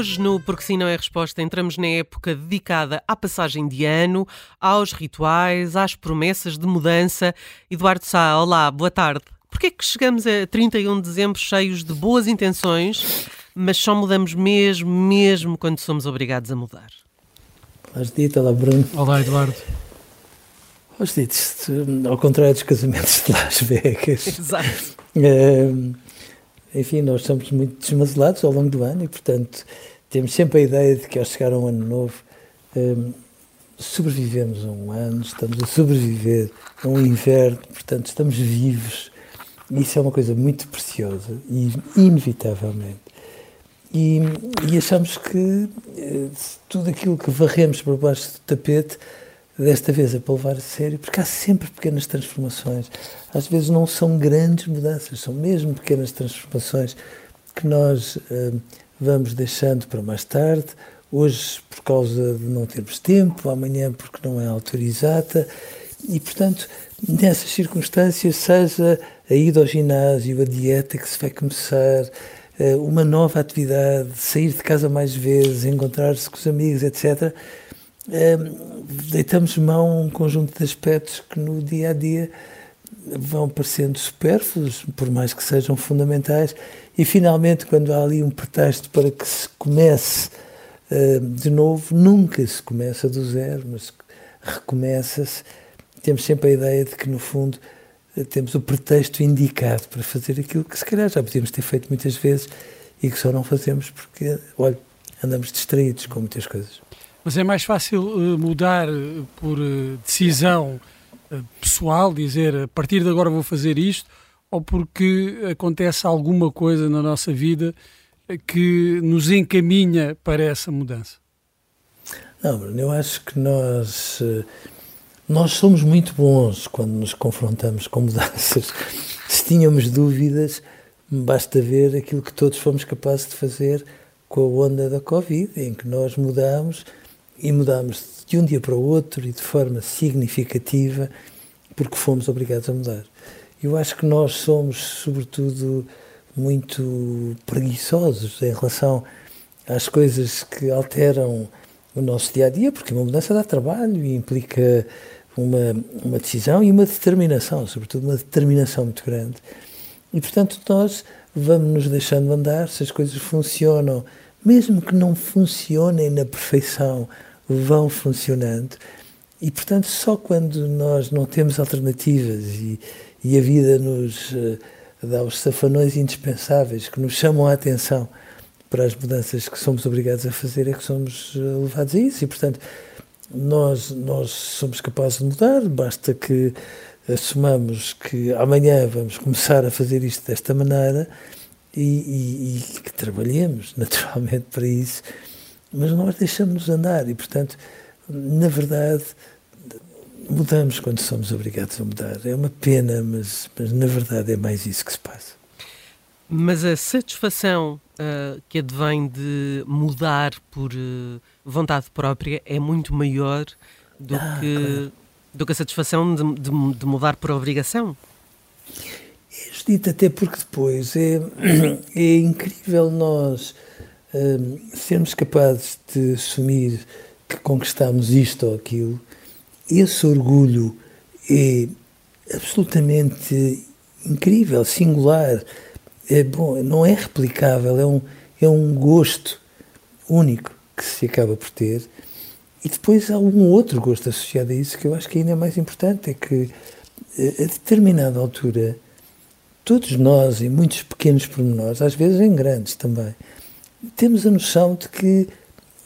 Hoje, no Porque Sim Não é Resposta, entramos na época dedicada à passagem de ano, aos rituais, às promessas de mudança. Eduardo Sá, olá, boa tarde. Porquê é que chegamos a 31 de dezembro cheios de boas intenções, mas só mudamos mesmo, mesmo quando somos obrigados a mudar? Olá, Judite, olá, Bruno. Olá, Eduardo. Olá, Judite, ao contrário dos casamentos de Las Vegas. Exato. É, enfim, nós somos muito desmazelados ao longo do ano e, portanto, temos sempre a ideia de que ao chegar um ano novo um, sobrevivemos a um ano, estamos a sobreviver a um inverno, portanto, estamos vivos. Isso é uma coisa muito preciosa e inevitavelmente. E, e achamos que eh, tudo aquilo que varremos por baixo do tapete desta vez é para levar a sério, porque há sempre pequenas transformações. Às vezes não são grandes mudanças, são mesmo pequenas transformações que nós uh, vamos deixando para mais tarde. Hoje, por causa de não termos tempo, amanhã, porque não é a altura exata. E, portanto, nessas circunstâncias, seja a ida ao ginásio, a dieta que se vai começar, uh, uma nova atividade, sair de casa mais vezes, encontrar-se com os amigos, etc deitamos mão a um conjunto de aspectos que no dia a dia vão parecendo supérfluos, por mais que sejam fundamentais, e finalmente, quando há ali um pretexto para que se comece uh, de novo, nunca se começa do zero, mas recomeça-se. Temos sempre a ideia de que, no fundo, temos o pretexto indicado para fazer aquilo que, se calhar, já podíamos ter feito muitas vezes e que só não fazemos porque, olha, andamos distraídos com muitas coisas. Mas é mais fácil uh, mudar uh, por uh, decisão pessoal, dizer a partir de agora vou fazer isto, ou porque acontece alguma coisa na nossa vida que nos encaminha para essa mudança? Não, Bruno, eu acho que nós, nós somos muito bons quando nos confrontamos com mudanças. Se tínhamos dúvidas, basta ver aquilo que todos fomos capazes de fazer com a onda da Covid, em que nós mudamos e mudámos de um dia para o outro e de forma significativa porque fomos obrigados a mudar. Eu acho que nós somos, sobretudo, muito preguiçosos em relação às coisas que alteram o nosso dia a dia, porque uma mudança dá trabalho e implica uma, uma decisão e uma determinação, sobretudo uma determinação muito grande. E, portanto, nós vamos nos deixando andar, se as coisas funcionam, mesmo que não funcionem na perfeição vão funcionando. E, portanto, só quando nós não temos alternativas e, e a vida nos uh, dá os safanões indispensáveis que nos chamam a atenção para as mudanças que somos obrigados a fazer é que somos uh, levados a isso. E, portanto, nós, nós somos capazes de mudar, basta que assumamos que amanhã vamos começar a fazer isto desta maneira e, e, e que trabalhemos naturalmente para isso mas nós deixamos-nos andar e, portanto, na verdade, mudamos quando somos obrigados a mudar. É uma pena, mas, mas na verdade é mais isso que se passa. Mas a satisfação uh, que advém de mudar por uh, vontade própria é muito maior do, ah, que, claro. do que a satisfação de, de, de mudar por obrigação? É justito, até porque depois é, é incrível nós sermos capazes de assumir que conquistamos isto ou aquilo, esse orgulho é absolutamente incrível, singular, é bom, não é replicável, é um, é um gosto único que se acaba por ter. E depois há um outro gosto associado a isso que eu acho que ainda é mais importante, é que a determinada altura todos nós, em muitos pequenos pormenores, às vezes em grandes também, temos a noção de que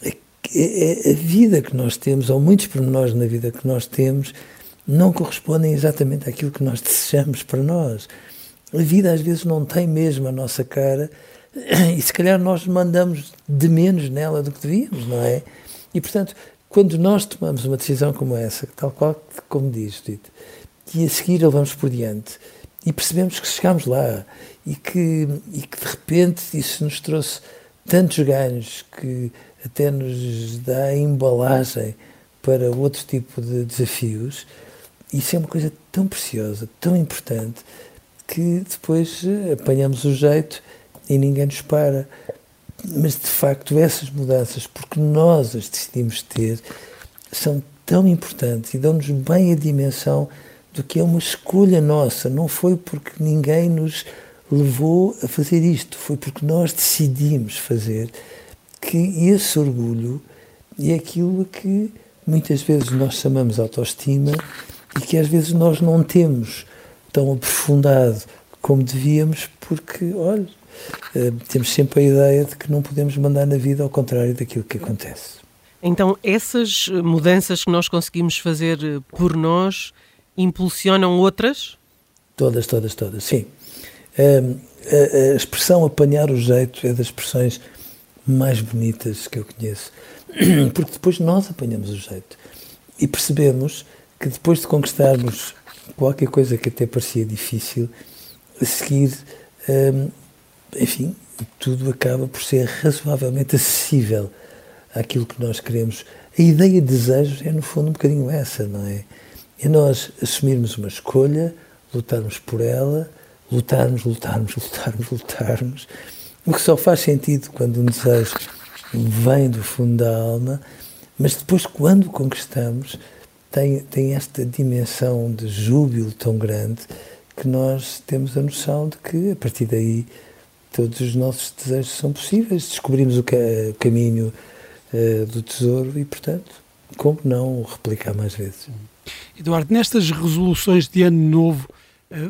a, a vida que nós temos, ou muitos pormenores na vida que nós temos, não correspondem exatamente àquilo que nós desejamos para nós. A vida às vezes não tem mesmo a nossa cara e se calhar nós mandamos de menos nela do que devíamos, não é? E portanto, quando nós tomamos uma decisão como essa, tal qual como diz, Dito, e a seguir a vamos por diante e percebemos que chegamos lá e que, e que de repente isso nos trouxe tantos ganhos que até nos dá embalagem para outro tipo de desafios, isso é uma coisa tão preciosa, tão importante, que depois apanhamos o jeito e ninguém nos para. Mas de facto, essas mudanças, porque nós as decidimos ter, são tão importantes e dão-nos bem a dimensão do que é uma escolha nossa. Não foi porque ninguém nos levou a fazer isto, foi porque nós decidimos fazer que esse orgulho é aquilo que muitas vezes nós chamamos autoestima e que às vezes nós não temos tão aprofundado como devíamos, porque, olha, eh, temos sempre a ideia de que não podemos mandar na vida ao contrário daquilo que acontece. Então, essas mudanças que nós conseguimos fazer eh, por nós impulsionam outras? Todas, todas, todas, sim. Ehm, a, expressão apanhar o jeito é das expressões mais bonitas que eu conheço, porque depois nós apanhamos o jeito e percebemos que depois de conquistarmos qualquer coisa que até parecia difícil, a seguir, hum, enfim, tudo acaba por ser razoavelmente acessível àquilo que nós queremos. A ideia de desejos é, no fundo, um bocadinho essa, não é? É nós assumirmos uma escolha, lutarmos por ela, lutarmos, lutarmos, lutarmos, lutarmos, o que só faz sentido quando um desejo vem do fundo da alma, mas depois, quando conquistamos, tem, tem esta dimensão de júbilo tão grande que nós temos a noção de que, a partir daí, todos os nossos desejos são possíveis. Descobrimos o, ca o caminho uh, do tesouro e, portanto, como não replicar mais vezes? Eduardo, nestas resoluções de ano novo,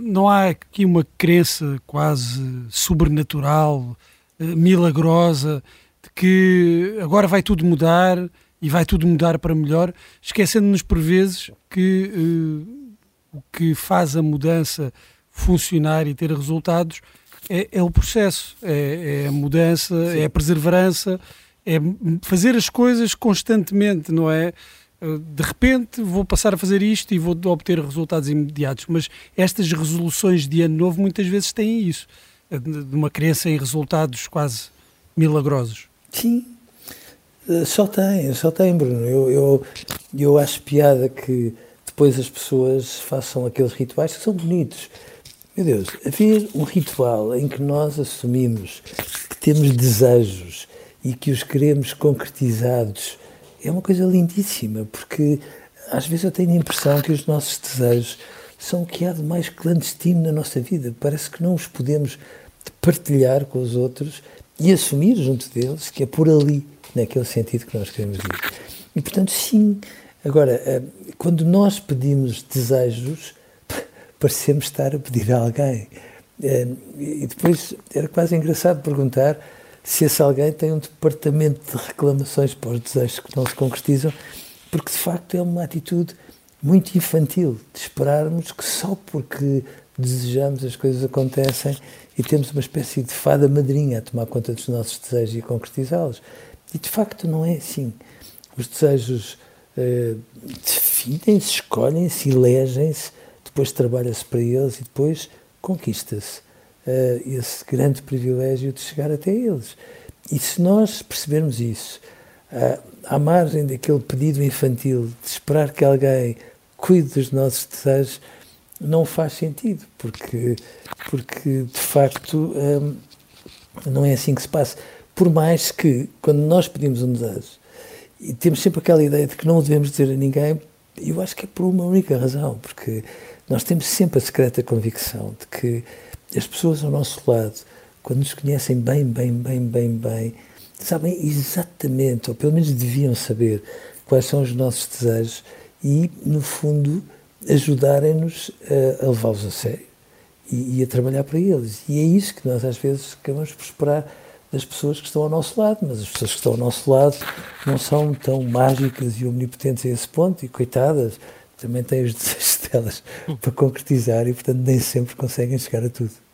não há aqui uma crença quase sobrenatural, uh, milagrosa, de que agora vai tudo mudar e vai tudo mudar para melhor, esquecendo-nos por vezes que uh, o que faz a mudança funcionar e ter resultados é, é o processo, é, é, a mudança, Sim. é a perseverança, é fazer as coisas constantemente, não é? Eh, de repente vou passar a fazer isto e vou obter resultados imediatos, mas estas resoluções de ano novo muitas vezes têm isso, eh, de uma crença em resultados quase milagrosos. Sim, eh, só tem, só tem, Bruno. Eu, eu, eu acho piada que depois as pessoas façam aqueles rituais que são bonitos. Meu Deus, haver um ritual em que nós assumimos que temos desejos e que os queremos concretizados é uma coisa lindíssima, porque às vezes eu tenho a impressão que os nossos desejos são o que há de mais clandestino na nossa vida. Parece que não os podemos partilhar com os outros e assumir junto deles que é por ali naquele sentido que nós queremos ir. E, portanto, sim. Agora, eh, quando nós pedimos desejos, parecemos estar a pedir a alguém. Eh, e depois era quase engraçado perguntar se esse alguém tem um departamento de reclamações para os desejos que não se concretizam, porque de facto é uma atitude muito infantil de esperarmos que só porque desejamos as coisas acontecem e temos uma espécie de fada madrinha a tomar conta dos nossos desejos e concretizá-los. E de facto não é assim. Os desejos uh, definem-se, escolhem-se, elegem-se, depois trabalha-se para eles e depois conquista-se uh, esse grande privilégio de chegar até eles. E se nós percebermos isso, uh, à margem daquele pedido infantil de esperar que alguém cuide dos nossos desejos, não faz sentido, porque, porque de facto um, não é assim que se passa. Por mais que, quando nós pedimos um desejo, e temos sempre aquela ideia de que não o devemos dizer a ninguém, eu acho que é por uma única razão, porque nós temos sempre a secreta convicção de que as pessoas ao nosso lado, quando nos conhecem bem, bem, bem, bem, bem, sabem exatamente, ou pelo menos deviam saber, quais são os nossos desejos e, no fundo, ajudarem-nos a, a levá-los a sério e, e, a trabalhar para eles. E é isso que nós às vezes acabamos por esperar das pessoas que estão ao nosso lado, mas as pessoas que estão ao nosso lado não são tão mágicas e omnipotentes a esse ponto, e coitadas, também têm os desejos delas para concretizar e, portanto, nem sempre conseguem chegar a tudo.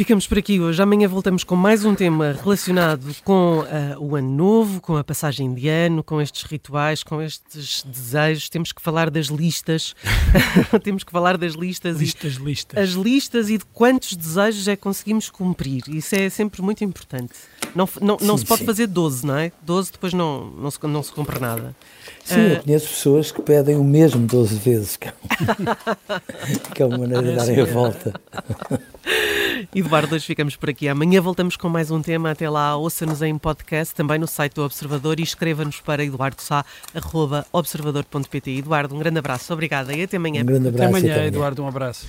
Ficamos por aqui hoje. Amanhã voltamos com mais um tema relacionado com uh, o ano novo, com a passagem de ano, com estes rituais, com estes desejos. Temos que falar das listas. Temos que falar das listas. Listas, e, listas. As listas e de quantos desejos é que conseguimos cumprir. Isso é sempre muito importante. Não, não, não sim, se pode sim. fazer 12, não é? 12 depois não, não, se, não se cumpre nada. Sim, uh, eu conheço pessoas que pedem o mesmo 12 vezes, que é uma, maneira de darem a volta. Eduardo, hoje ficamos por aqui. Amanhã voltamos com mais um tema. Até lá, ouça-nos em podcast, também no site do Observador e escreva-nos para eduardosá.observador.pt. Eduardo, um grande abraço. Obrigada e até amanhã. Um grande abraço. Até amanhã, até amanhã. Eduardo. Um abraço.